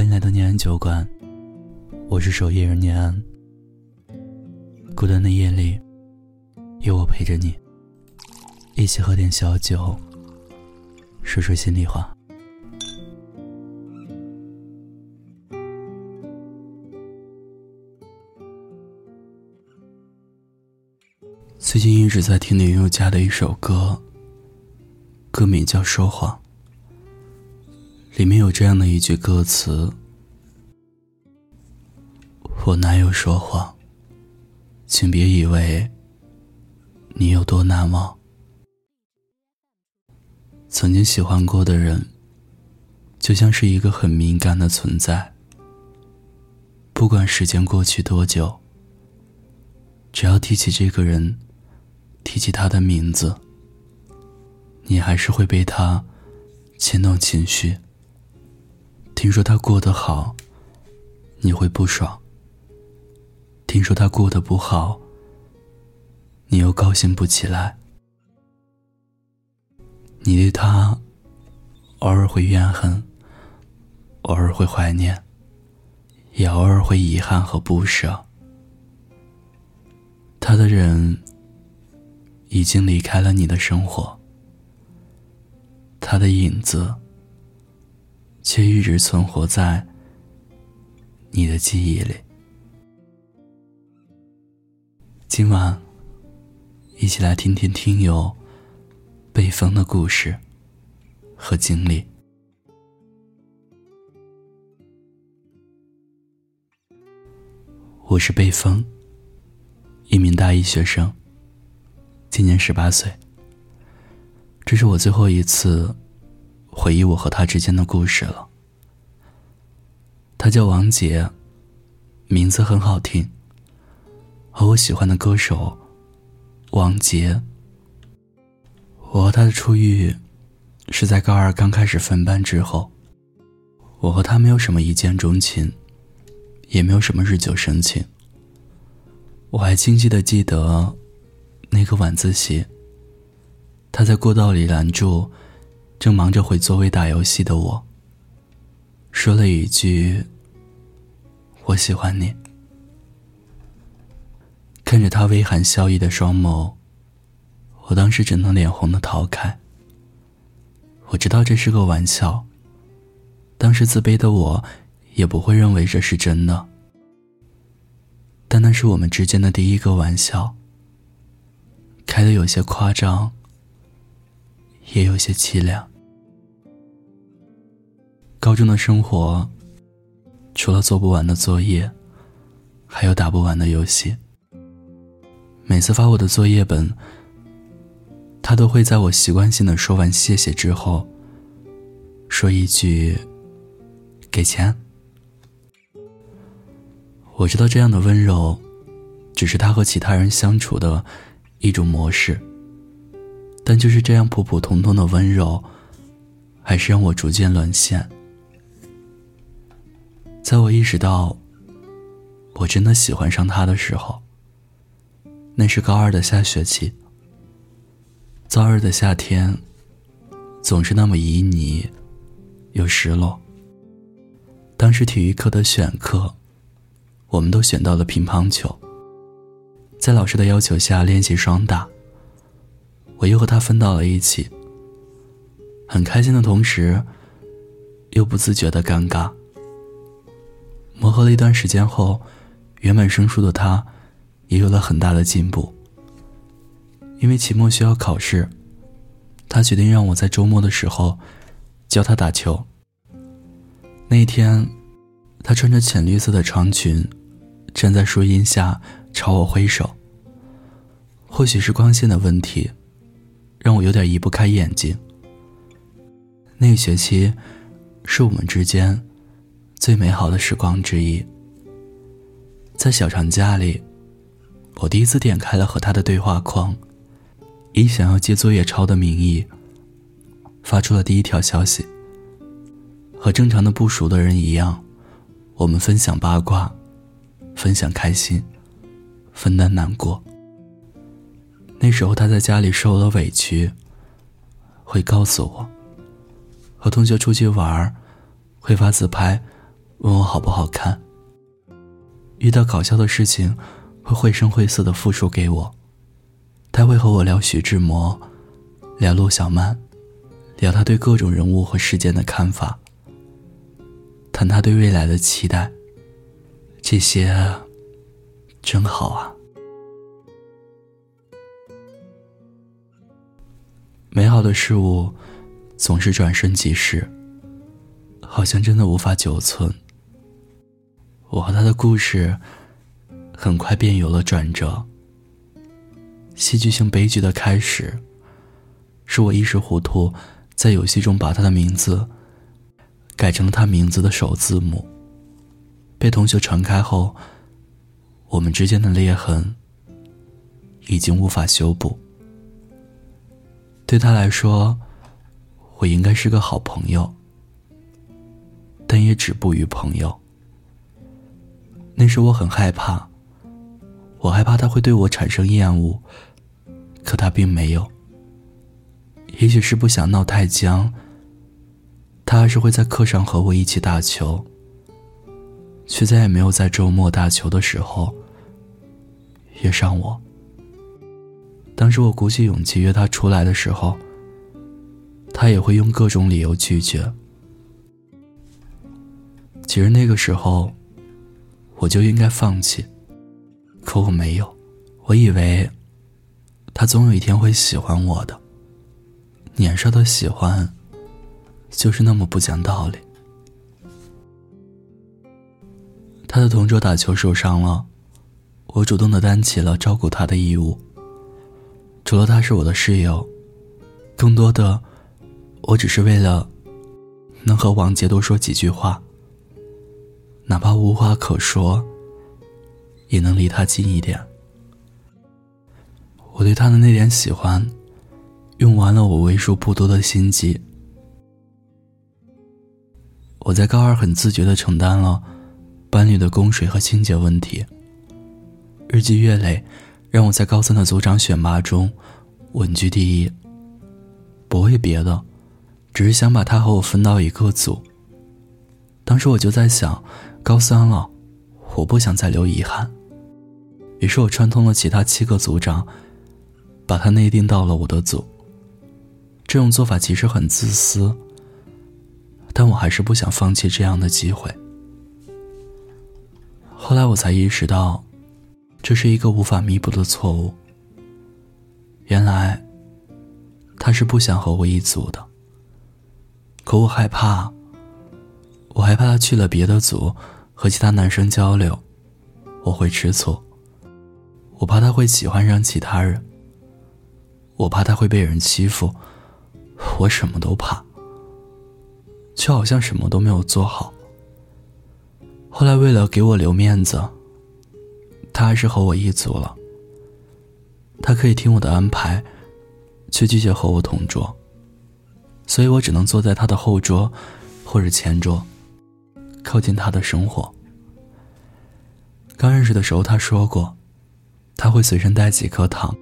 欢迎来到念安酒馆，我是守夜人念安。孤单的夜里，有我陪着你，一起喝点小酒，说说心里话。最近一直在听林宥嘉的一首歌，歌名叫《说谎》。里面有这样的一句歌词：“我哪有说谎，请别以为你有多难忘。曾经喜欢过的人，就像是一个很敏感的存在。不管时间过去多久，只要提起这个人，提起他的名字，你还是会被他牵动情绪。”听说他过得好，你会不爽；听说他过得不好，你又高兴不起来。你对他偶尔会怨恨，偶尔会怀念，也偶尔会遗憾和不舍。他的人已经离开了你的生活，他的影子。却一直存活在你的记忆里。今晚，一起来听听听友被封的故事和经历。我是被封，一名大一学生，今年十八岁。这是我最后一次。回忆我和他之间的故事了。他叫王杰，名字很好听，和我喜欢的歌手王杰。我和他的初遇是在高二刚开始分班之后。我和他没有什么一见钟情，也没有什么日久生情。我还清晰的记得那个晚自习，他在过道里拦住。正忙着回座位打游戏的我，说了一句：“我喜欢你。”看着他微含笑意的双眸，我当时只能脸红的逃开。我知道这是个玩笑，当时自卑的我也不会认为这是真的，但那是我们之间的第一个玩笑，开的有些夸张，也有些凄凉。高中的生活，除了做不完的作业，还有打不完的游戏。每次发我的作业本，他都会在我习惯性的说完谢谢之后，说一句：“给钱。”我知道这样的温柔，只是他和其他人相处的一种模式。但就是这样普普通通的温柔，还是让我逐渐沦陷。在我意识到我真的喜欢上他的时候，那是高二的下学期。燥热的夏天，总是那么旖旎又失落。当时体育课的选课，我们都选到了乒乓球。在老师的要求下练习双打，我又和他分到了一起。很开心的同时，又不自觉的尴尬。磨合了一段时间后，原本生疏的他，也有了很大的进步。因为期末需要考试，他决定让我在周末的时候教他打球。那一天，他穿着浅绿色的长裙，站在树荫下朝我挥手。或许是光线的问题，让我有点移不开眼睛。那个学期，是我们之间。最美好的时光之一。在小长假里，我第一次点开了和他的对话框，以想要借作业抄的名义，发出了第一条消息。和正常的不熟的人一样，我们分享八卦，分享开心，分担难过。那时候他在家里受了委屈，会告诉我；和同学出去玩，会发自拍。问我好不好看。遇到搞笑的事情，会绘声绘色的复述给我。他会和我聊徐志摩，聊陆小曼，聊他对各种人物和事件的看法，谈他对未来的期待。这些真好啊！美好的事物总是转瞬即逝，好像真的无法久存。我和他的故事很快便有了转折。戏剧性悲剧的开始，是我一时糊涂，在游戏中把他的名字改成了他名字的首字母。被同学传开后，我们之间的裂痕已经无法修补。对他来说，我应该是个好朋友，但也止步于朋友。那时我很害怕，我害怕他会对我产生厌恶。可他并没有。也许是不想闹太僵，他还是会在课上和我一起打球，却再也没有在周末打球的时候约上我。当时我鼓起勇气约他出来的时候，他也会用各种理由拒绝。其实那个时候，我就应该放弃，可我没有，我以为。他总有一天会喜欢我的。年少的喜欢，就是那么不讲道理。他的同桌打球受伤了，我主动的担起了照顾他的义务。除了他是我的室友，更多的，我只是为了能和王杰多说几句话，哪怕无话可说，也能离他近一点。我对他的那点喜欢，用完了我为数不多的心机。我在高二很自觉的承担了班里的供水和清洁问题。日积月累，让我在高三的组长选拔中稳居第一。不为别的，只是想把他和我分到一个组。当时我就在想，高三了，我不想再留遗憾。于是我串通了其他七个组长。把他内定到了我的组。这种做法其实很自私，但我还是不想放弃这样的机会。后来我才意识到，这是一个无法弥补的错误。原来，他是不想和我一组的。可我害怕，我害怕他去了别的组和其他男生交流，我会吃醋。我怕他会喜欢上其他人。我怕他会被人欺负，我什么都怕，却好像什么都没有做好。后来为了给我留面子，他还是和我一组了。他可以听我的安排，却拒绝和我同桌，所以我只能坐在他的后桌或者前桌，靠近他的生活。刚认识的时候，他说过，他会随身带几颗糖。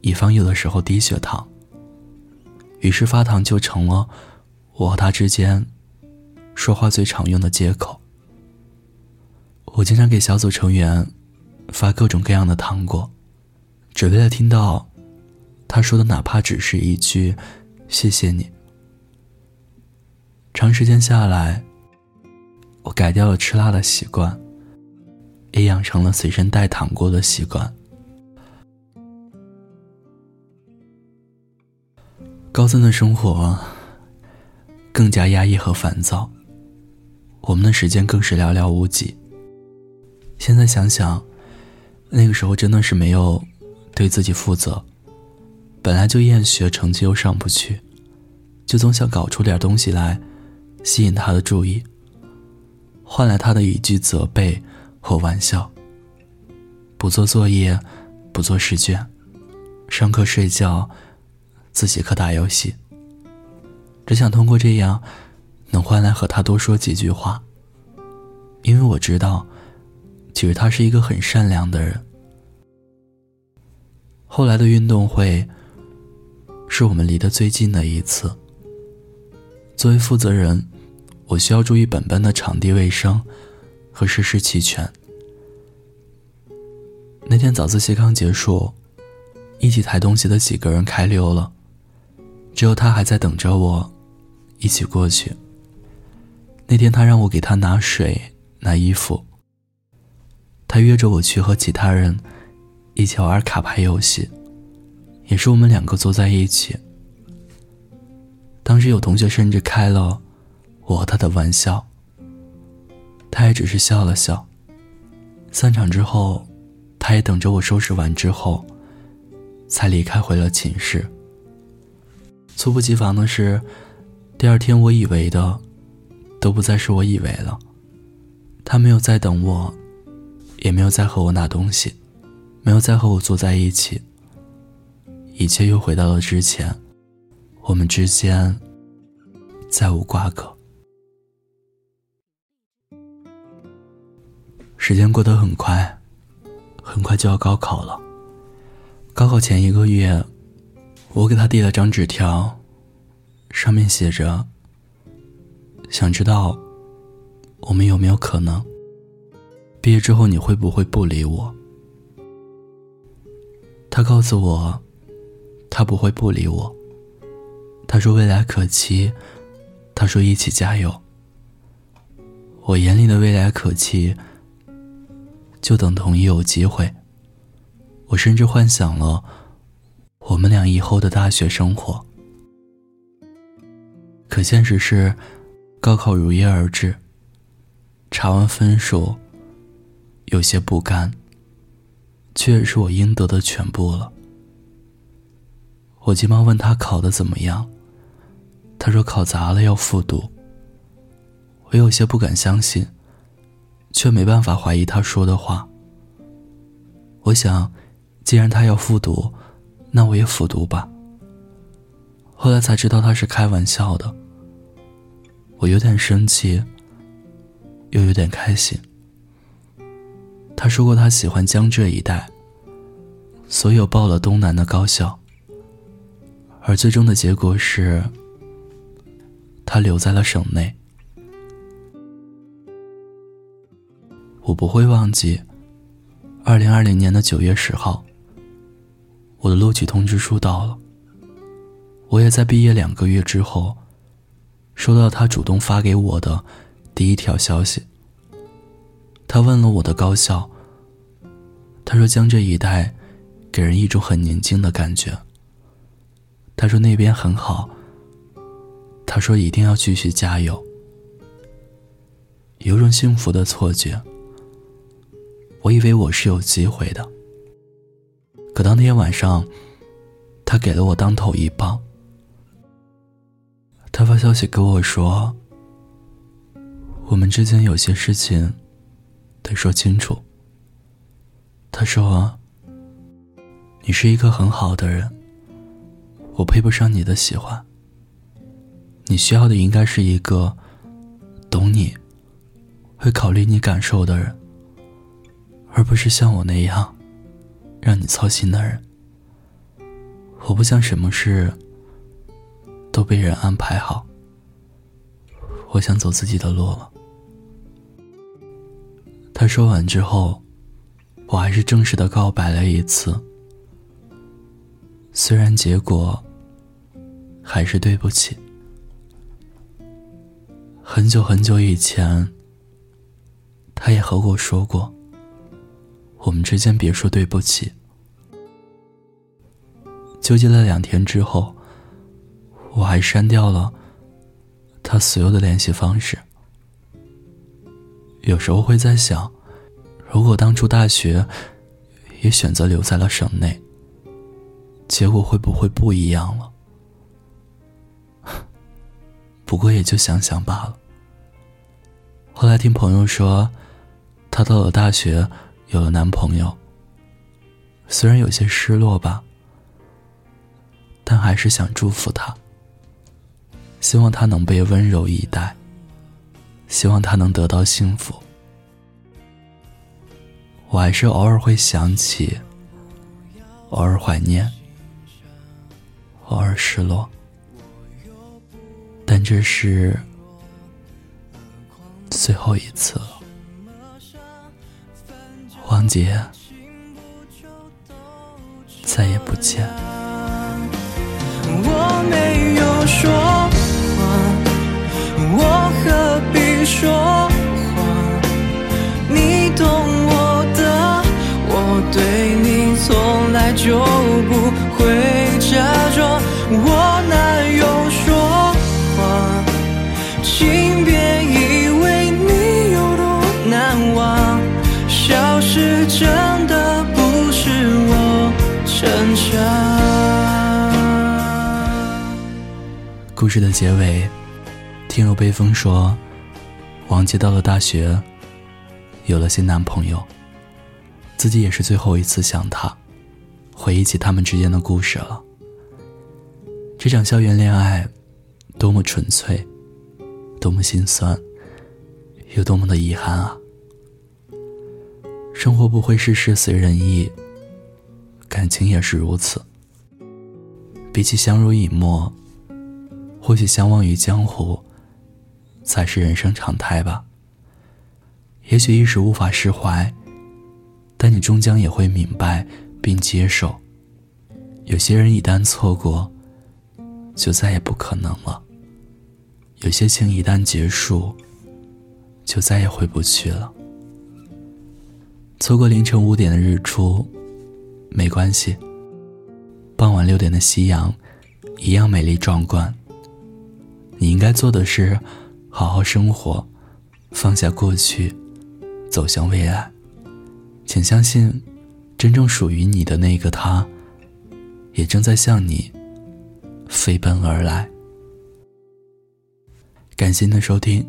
以防有的时候低血糖。于是发糖就成了我和他之间说话最常用的借口。我经常给小组成员发各种各样的糖果，只为了听到他说的哪怕只是一句“谢谢你”。长时间下来，我改掉了吃辣的习惯，也养成了随身带糖果的习惯。高三的生活更加压抑和烦躁，我们的时间更是寥寥无几。现在想想，那个时候真的是没有对自己负责，本来就厌学，成绩又上不去，就总想搞出点东西来吸引他的注意，换来他的一句责备或玩笑。不做作业，不做试卷，上课睡觉。自习课打游戏，只想通过这样，能换来和他多说几句话。因为我知道，其实他是一个很善良的人。后来的运动会，是我们离得最近的一次。作为负责人，我需要注意本班的场地卫生和设施齐全。那天早自习刚结束，一起抬东西的几个人开溜了，只有他还在等着我，一起过去。那天他让我给他拿水、拿衣服。他约着我去和其他人一起玩卡牌游戏，也是我们两个坐在一起。当时有同学甚至开了我和他的玩笑，他也只是笑了笑。散场之后。他也等着我收拾完之后，才离开回了寝室。猝不及防的是，第二天我以为的，都不再是我以为了。他没有再等我，也没有再和我拿东西，没有再和我坐在一起。一切又回到了之前，我们之间再无瓜葛。时间过得很快。很快就要高考了。高考前一个月，我给他递了张纸条，上面写着：“想知道我们有没有可能毕业之后你会不会不理我？”他告诉我，他不会不理我。他说未来可期，他说一起加油。我眼里的未来可期。就等同于有机会。我甚至幻想了我们俩以后的大学生活。可现实是，高考如约而至。查完分数，有些不甘，却也是我应得的全部了。我急忙问他考的怎么样，他说考砸了要复读。我有些不敢相信。却没办法怀疑他说的话。我想，既然他要复读，那我也复读吧。后来才知道他是开玩笑的。我有点生气，又有点开心。他说过他喜欢江浙一带，所有报了东南的高校。而最终的结果是，他留在了省内。我不会忘记，二零二零年的九月十号，我的录取通知书到了。我也在毕业两个月之后，收到他主动发给我的第一条消息。他问了我的高校，他说江浙一带给人一种很宁静的感觉。他说那边很好。他说一定要继续加油。有种幸福的错觉。我以为我是有机会的，可当天晚上，他给了我当头一棒。他发消息跟我说：“我们之间有些事情得说清楚。”他说：“你是一个很好的人，我配不上你的喜欢。你需要的应该是一个懂你、会考虑你感受的人。”而不是像我那样，让你操心的人。我不想什么事都被人安排好。我想走自己的路了。他说完之后，我还是正式的告白了一次。虽然结果还是对不起。很久很久以前，他也和我说过。我们之间别说对不起。纠结了两天之后，我还删掉了他所有的联系方式。有时候会在想，如果当初大学也选择留在了省内，结果会不会不一样了？不过也就想想罢了。后来听朋友说，他到了大学。有了男朋友，虽然有些失落吧，但还是想祝福他。希望他能被温柔以待，希望他能得到幸福。我还是偶尔会想起，偶尔怀念，偶尔失落，但这是最后一次了，王杰，再也不见。故事的结尾，听友悲风说，王杰到了大学，有了新男朋友，自己也是最后一次想他，回忆起他们之间的故事了。这场校园恋爱，多么纯粹，多么心酸，又多么的遗憾啊！生活不会事事随人意，感情也是如此。比起相濡以沫，或许相忘于江湖，才是人生常态吧。也许一时无法释怀，但你终将也会明白并接受。有些人一旦错过，就再也不可能了。有些情一旦结束，就再也回不去了。错过凌晨五点的日出，没关系。傍晚六点的夕阳，一样美丽壮观。你应该做的是，好好生活，放下过去，走向未来。请相信，真正属于你的那个他，也正在向你飞奔而来。感谢您的收听。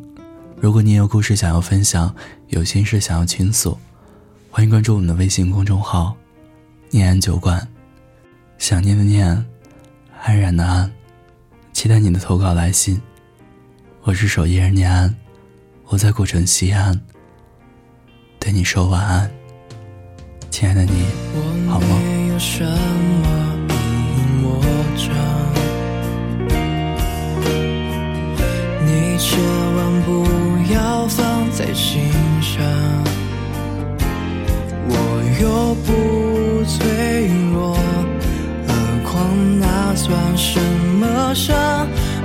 如果你有故事想要分享，有心事想要倾诉，欢迎关注我们的微信公众号“念安酒馆”。想念的念，安然的安，期待你的投稿来信。我是守夜人念安，我在古城西安，对你说晚安，亲爱的你，好吗？我没有什么隐隐魔障，你千万不要放在心上。我又不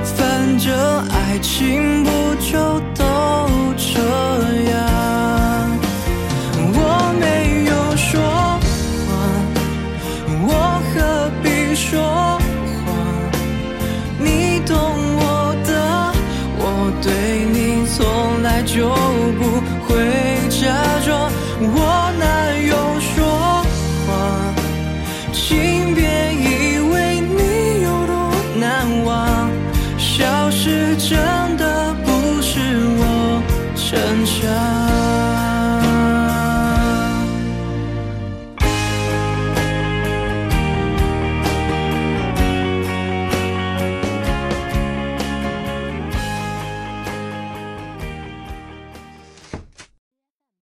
反正爱情不就？